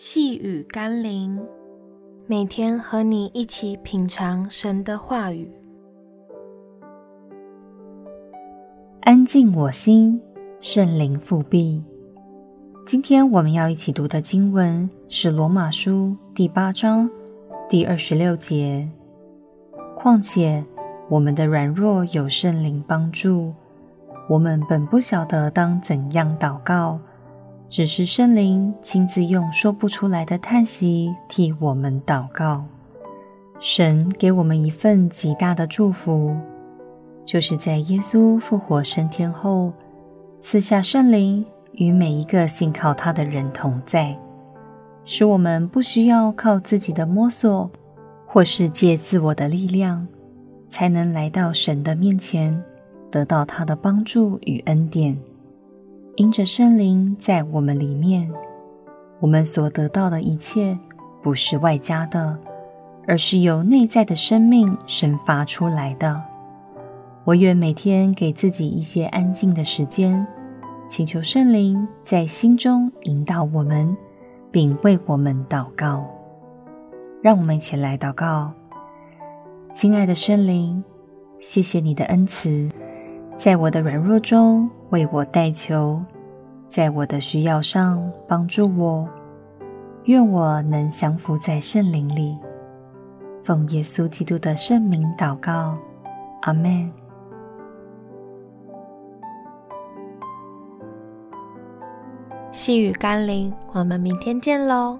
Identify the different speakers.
Speaker 1: 细雨甘霖，每天和你一起品尝神的话语，
Speaker 2: 安静我心，圣灵复辟。今天我们要一起读的经文是《罗马书》第八章第二十六节。况且我们的软弱有圣灵帮助，我们本不晓得当怎样祷告。只是圣灵亲自用说不出来的叹息替我们祷告。神给我们一份极大的祝福，就是在耶稣复活升天后，赐下圣灵与每一个信靠他的人同在，使我们不需要靠自己的摸索，或是借自我的力量，才能来到神的面前，得到他的帮助与恩典。因着圣灵在我们里面，我们所得到的一切不是外加的，而是由内在的生命生发出来的。我愿每天给自己一些安静的时间，请求圣灵在心中引导我们，并为我们祷告。让我们一起来祷告：亲爱的圣灵，谢谢你的恩慈。在我的软弱中为我代求，在我的需要上帮助我，愿我能降服在圣灵里。奉耶稣基督的圣名祷告，阿们。
Speaker 1: 细雨甘霖，我们明天见喽。